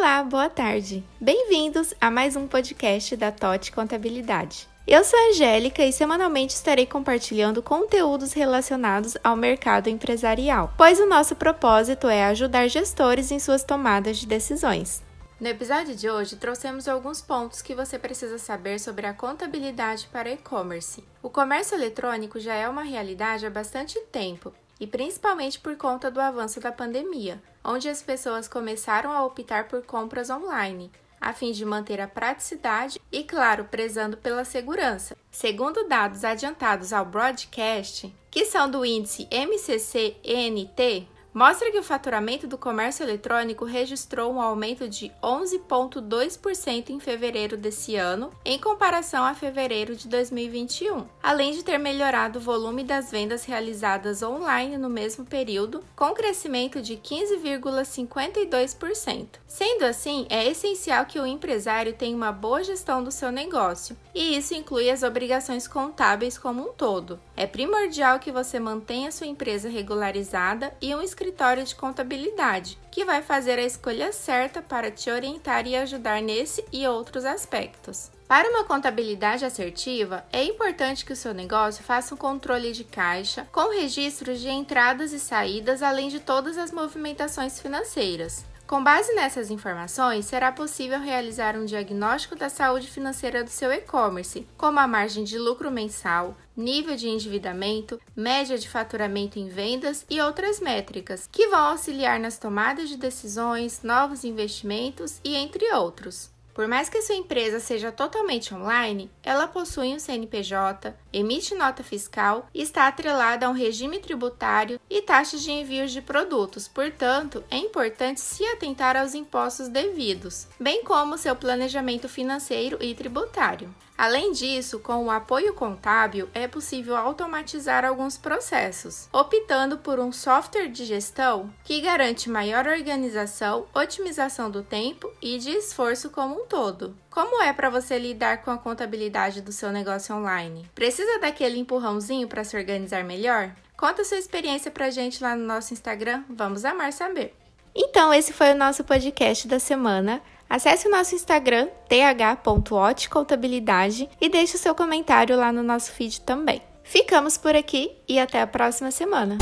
Olá, boa tarde. Bem-vindos a mais um podcast da TOT Contabilidade. Eu sou a Angélica e semanalmente estarei compartilhando conteúdos relacionados ao mercado empresarial, pois o nosso propósito é ajudar gestores em suas tomadas de decisões. No episódio de hoje, trouxemos alguns pontos que você precisa saber sobre a contabilidade para e-commerce. O comércio eletrônico já é uma realidade há bastante tempo e principalmente por conta do avanço da pandemia, onde as pessoas começaram a optar por compras online, a fim de manter a praticidade e, claro, prezando pela segurança. Segundo dados adiantados ao broadcast, que são do índice MCC-ENT, mostra que o faturamento do comércio eletrônico registrou um aumento de 11,2% em fevereiro desse ano, em comparação a fevereiro de 2021, além de ter melhorado o volume das vendas realizadas online no mesmo período, com crescimento de 15,52%. Sendo assim, é essencial que o empresário tenha uma boa gestão do seu negócio, e isso inclui as obrigações contábeis como um todo. É primordial que você mantenha sua empresa regularizada e um escritório de contabilidade, que vai fazer a escolha certa para te orientar e ajudar nesse e outros aspectos. Para uma contabilidade assertiva, é importante que o seu negócio faça um controle de caixa, com registros de entradas e saídas, além de todas as movimentações financeiras. Com base nessas informações, será possível realizar um diagnóstico da saúde financeira do seu e-commerce, como a margem de lucro mensal, nível de endividamento, média de faturamento em vendas e outras métricas, que vão auxiliar nas tomadas de decisões, novos investimentos e entre outros. Por mais que sua empresa seja totalmente online, ela possui um CNPJ, emite nota fiscal está atrelada a um regime tributário e taxas de envios de produtos. Portanto, é importante se atentar aos impostos devidos, bem como seu planejamento financeiro e tributário. Além disso, com o apoio contábil, é possível automatizar alguns processos, optando por um software de gestão que garante maior organização, otimização do tempo e de esforço como um todo. Como é para você lidar com a contabilidade do seu negócio online? Precisa daquele empurrãozinho para se organizar melhor? Conta sua experiência para a gente lá no nosso Instagram, vamos amar saber. Então, esse foi o nosso podcast da semana. Acesse o nosso Instagram, th.otcontabilidade e deixe o seu comentário lá no nosso feed também. Ficamos por aqui e até a próxima semana!